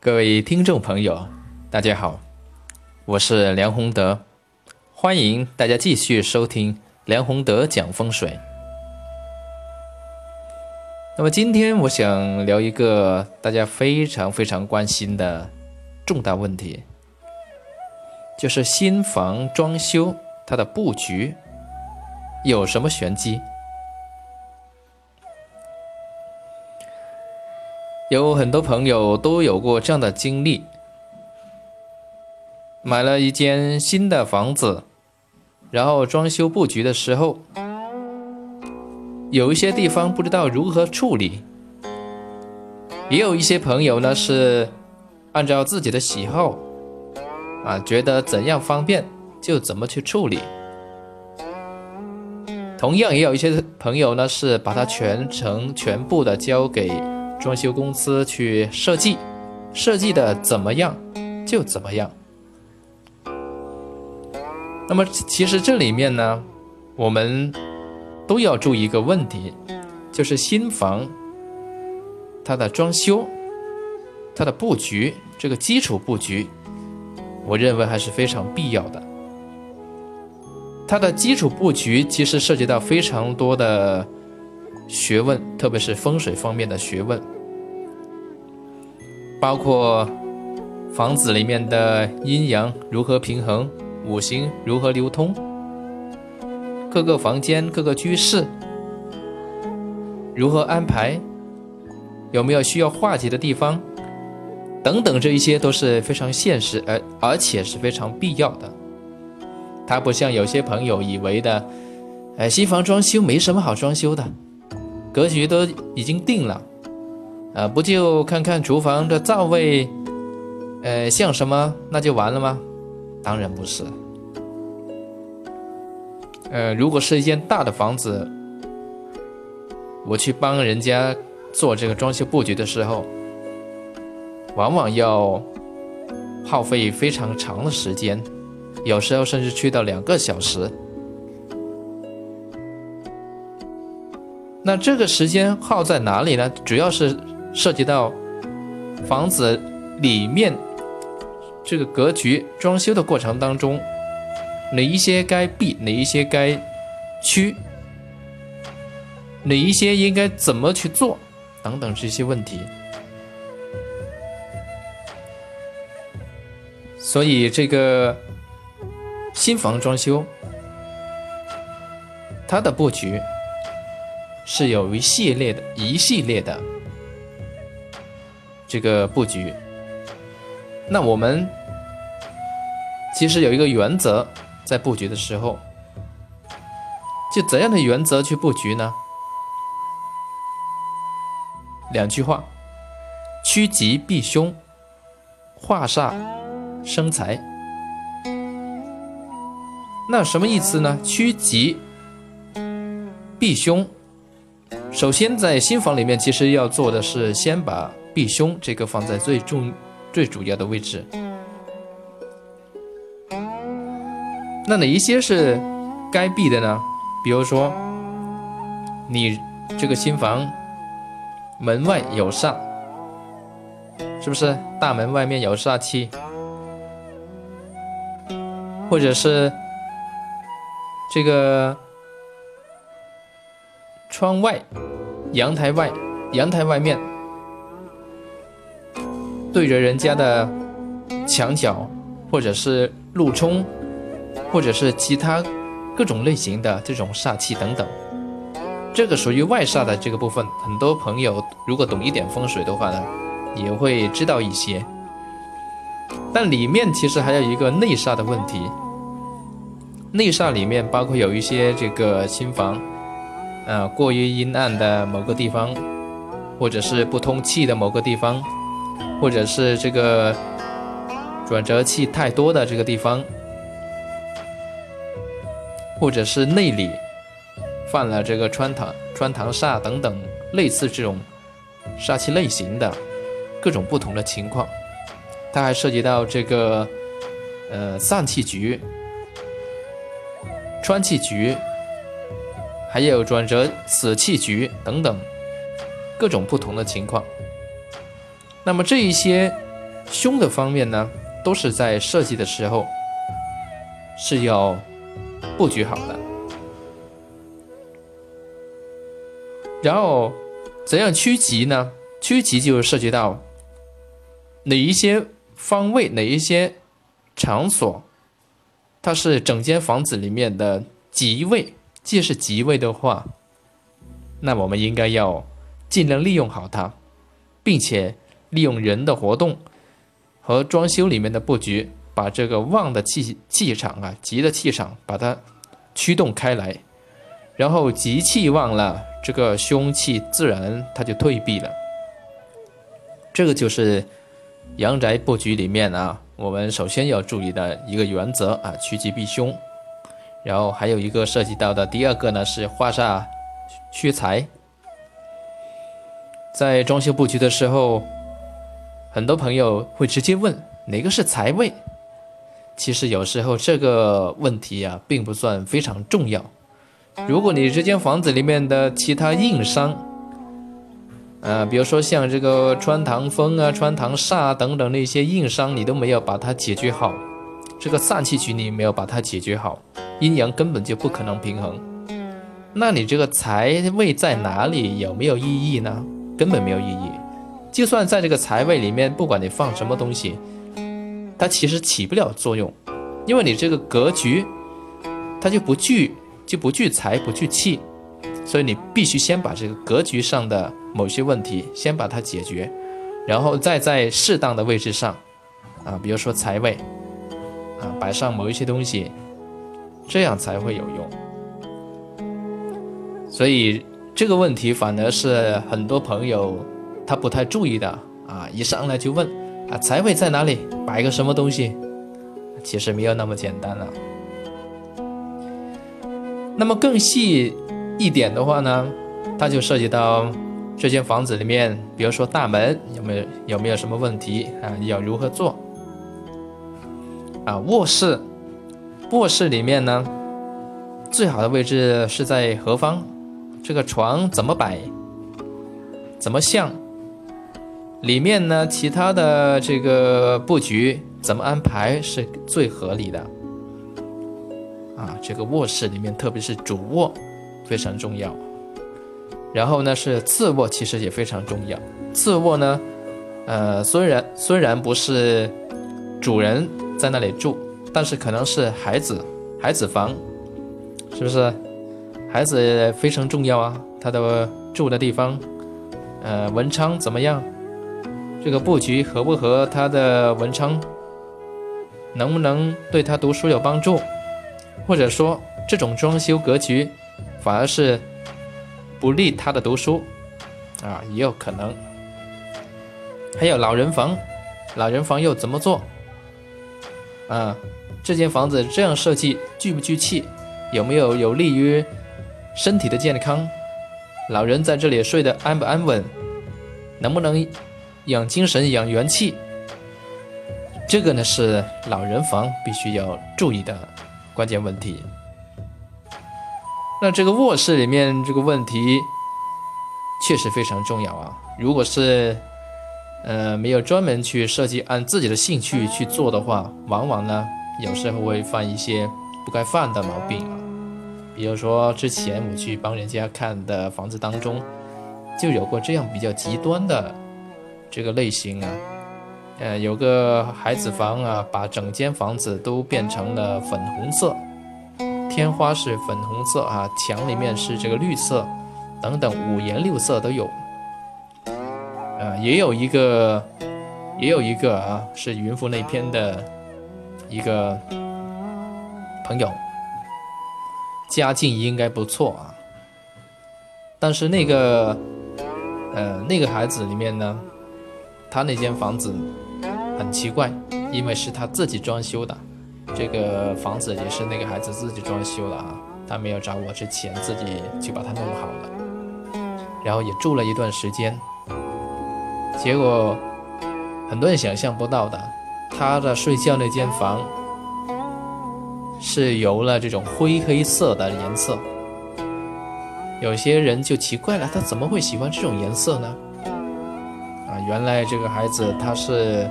各位听众朋友，大家好，我是梁宏德，欢迎大家继续收听梁宏德讲风水。那么今天我想聊一个大家非常非常关心的重大问题，就是新房装修它的布局有什么玄机？有很多朋友都有过这样的经历，买了一间新的房子，然后装修布局的时候，有一些地方不知道如何处理，也有一些朋友呢是按照自己的喜好，啊，觉得怎样方便就怎么去处理。同样，也有一些朋友呢是把它全程全部的交给。装修公司去设计，设计的怎么样就怎么样。那么其实这里面呢，我们都要注意一个问题，就是新房它的装修、它的布局，这个基础布局，我认为还是非常必要的。它的基础布局其实涉及到非常多的。学问，特别是风水方面的学问，包括房子里面的阴阳如何平衡，五行如何流通，各个房间、各个居室如何安排，有没有需要化解的地方，等等，这一些都是非常现实，而而且是非常必要的。它不像有些朋友以为的，哎，新房装修没什么好装修的。格局都已经定了，啊，不就看看厨房的灶位，呃，像什么，那就完了吗？当然不是。呃，如果是一间大的房子，我去帮人家做这个装修布局的时候，往往要耗费非常长的时间，有时候甚至去到两个小时。那这个时间耗在哪里呢？主要是涉及到房子里面这个格局装修的过程当中，哪一些该避，哪一些该区，哪一些应该怎么去做，等等这些问题。所以这个新房装修，它的布局。是有一系列的一系列的这个布局。那我们其实有一个原则，在布局的时候，就怎样的原则去布局呢？两句话：趋吉避凶，化煞生财。那什么意思呢？趋吉避凶。首先，在新房里面，其实要做的是先把避凶这个放在最重、最主要的位置。那哪一些是该避的呢？比如说，你这个新房门外有煞，是不是大门外面有煞气？或者是这个？窗外、阳台外、阳台外面对着人家的墙角，或者是路冲，或者是其他各种类型的这种煞气等等，这个属于外煞的这个部分。很多朋友如果懂一点风水的话呢，也会知道一些。但里面其实还有一个内煞的问题，内煞里面包括有一些这个新房。呃，过于阴暗的某个地方，或者是不通气的某个地方，或者是这个转折气太多的这个地方，或者是内里犯了这个穿堂穿堂煞等等类似这种煞气类型的各种不同的情况，它还涉及到这个呃散气局、穿气局。还有转折死气局等等各种不同的情况。那么这一些凶的方面呢，都是在设计的时候是要布局好的。然后怎样趋吉呢？趋吉就是涉及到哪一些方位、哪一些场所，它是整间房子里面的吉位。既是吉位的话，那我们应该要尽量利用好它，并且利用人的活动和装修里面的布局，把这个旺的气气场啊、吉的气场把它驱动开来，然后吉气旺了。这个凶气自然它就退避了，这个就是阳宅布局里面啊，我们首先要注意的一个原则啊，趋吉避凶。然后还有一个涉及到的第二个呢是化煞缺财。在装修布局的时候，很多朋友会直接问哪个是财位，其实有时候这个问题啊并不算非常重要。如果你这间房子里面的其他硬伤，呃，比如说像这个穿堂风啊、穿堂煞等等那些硬伤，你都没有把它解决好，这个煞气局你没有把它解决好，阴阳根本就不可能平衡。那你这个财位在哪里有没有意义呢？根本没有意义。就算在这个财位里面，不管你放什么东西，它其实起不了作用，因为你这个格局它就不聚。就不聚财不聚气，所以你必须先把这个格局上的某些问题先把它解决，然后再在适当的位置上，啊，比如说财位，啊，摆上某一些东西，这样才会有用。所以这个问题反而是很多朋友他不太注意的啊，一上来就问啊，财位在哪里？摆个什么东西？其实没有那么简单了。那么更细一点的话呢，它就涉及到这间房子里面，比如说大门有没有有没有什么问题啊？要如何做？啊，卧室，卧室里面呢，最好的位置是在何方？这个床怎么摆？怎么向？里面呢，其他的这个布局怎么安排是最合理的？啊，这个卧室里面，特别是主卧非常重要。然后呢，是次卧，其实也非常重要。次卧呢，呃，虽然虽然不是主人在那里住，但是可能是孩子孩子房，是不是？孩子非常重要啊，他的住的地方，呃，文昌怎么样？这个布局合不合他的文昌？能不能对他读书有帮助？或者说，这种装修格局反而是不利他的读书啊，也有可能。还有老人房，老人房又怎么做啊？这间房子这样设计聚不聚气？有没有有利于身体的健康？老人在这里睡得安不安稳？能不能养精神、养元气？这个呢是老人房必须要注意的。关键问题，那这个卧室里面这个问题确实非常重要啊！如果是呃没有专门去设计，按自己的兴趣去做的话，往往呢有时候会犯一些不该犯的毛病啊。比如说之前我去帮人家看的房子当中，就有过这样比较极端的这个类型啊。呃，有个孩子房啊，把整间房子都变成了粉红色，天花是粉红色啊，墙里面是这个绿色，等等五颜六色都有。呃，也有一个，也有一个啊，是云浮那篇的一个朋友，家境应该不错啊，但是那个，呃，那个孩子里面呢，他那间房子。很奇怪，因为是他自己装修的，这个房子也是那个孩子自己装修的啊，他没有找我之前自己就把它弄好了，然后也住了一段时间，结果很多人想象不到的，他的睡觉那间房是油了这种灰黑色的颜色，有些人就奇怪了，他怎么会喜欢这种颜色呢？啊，原来这个孩子他是。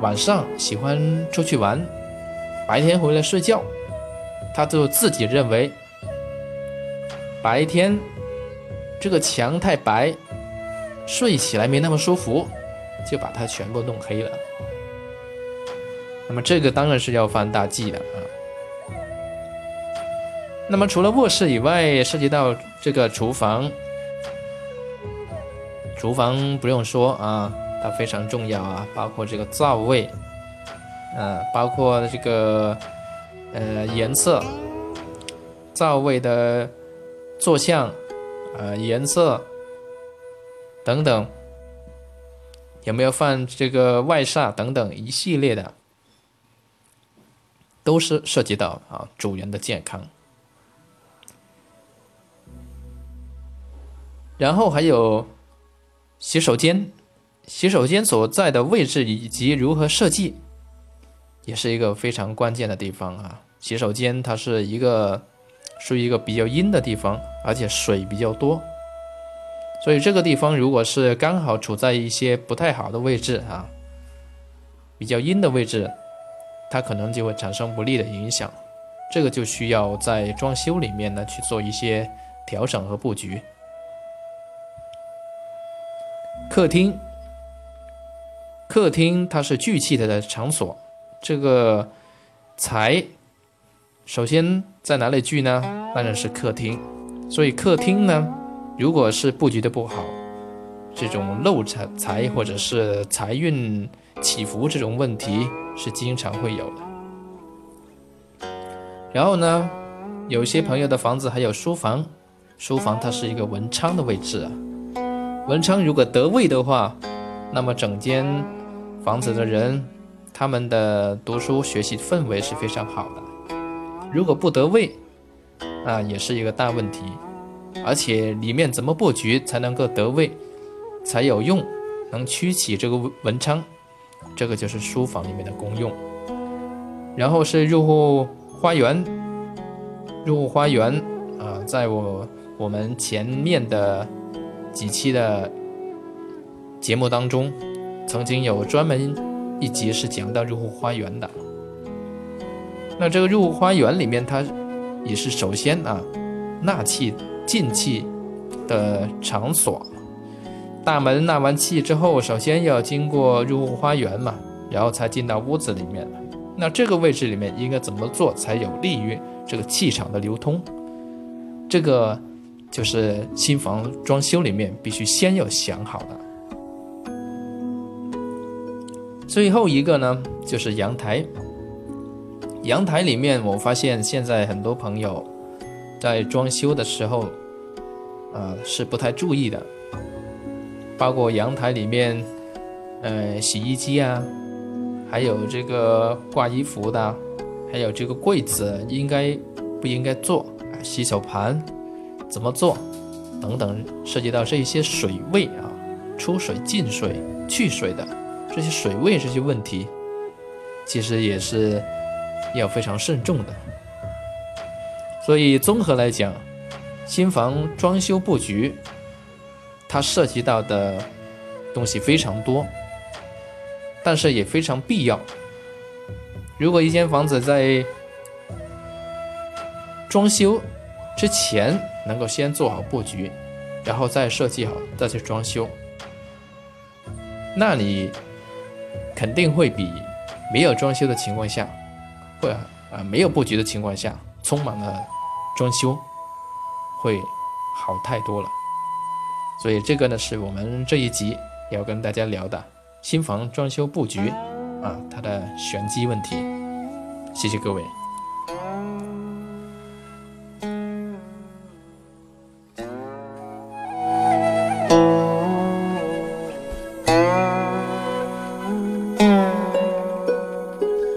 晚上喜欢出去玩，白天回来睡觉，他就自己认为白天这个墙太白，睡起来没那么舒服，就把它全部弄黑了。那么这个当然是要犯大忌的啊。那么除了卧室以外，涉及到这个厨房，厨房不用说啊，它非常重要啊，包括这个灶位，嗯，包括这个呃颜色，灶位的坐向，呃颜色等等，有没有放这个外煞等等一系列的，都是涉及到啊主人的健康。然后还有洗手间，洗手间所在的位置以及如何设计，也是一个非常关键的地方啊。洗手间它是一个属于一个比较阴的地方，而且水比较多，所以这个地方如果是刚好处在一些不太好的位置啊，比较阴的位置，它可能就会产生不利的影响。这个就需要在装修里面呢去做一些调整和布局。客厅，客厅它是聚气的场所，这个财首先在哪里聚呢？当然是客厅。所以客厅呢，如果是布局的不好，这种漏财财或者是财运起伏这种问题是经常会有的。然后呢，有些朋友的房子还有书房，书房它是一个文昌的位置啊。文昌如果得位的话，那么整间房子的人，他们的读书学习氛围是非常好的。如果不得位，啊，也是一个大问题。而且里面怎么布局才能够得位，才有用，能驱起这个文昌，这个就是书房里面的功用。然后是入户花园，入户花园啊，在我我们前面的。几期的节目当中，曾经有专门一集是讲到入户花园的。那这个入户花园里面，它也是首先啊纳气进气的场所。大门纳完气之后，首先要经过入户花园嘛，然后才进到屋子里面。那这个位置里面应该怎么做才有利于这个气场的流通？这个。就是新房装修里面必须先要想好的。最后一个呢，就是阳台。阳台里面，我发现现在很多朋友在装修的时候，啊是不太注意的。包括阳台里面，呃，洗衣机啊，还有这个挂衣服的，还有这个柜子应该不应该做？洗手盘。怎么做？等等，涉及到这一些水位啊，出水、进水、去水的这些水位这些问题，其实也是要非常慎重的。所以综合来讲，新房装修布局，它涉及到的东西非常多，但是也非常必要。如果一间房子在装修之前，能够先做好布局，然后再设计好，再去装修，那你肯定会比没有装修的情况下，会啊没有布局的情况下，充满了装修会好太多了。所以这个呢，是我们这一集要跟大家聊的新房装修布局啊，它的玄机问题。谢谢各位。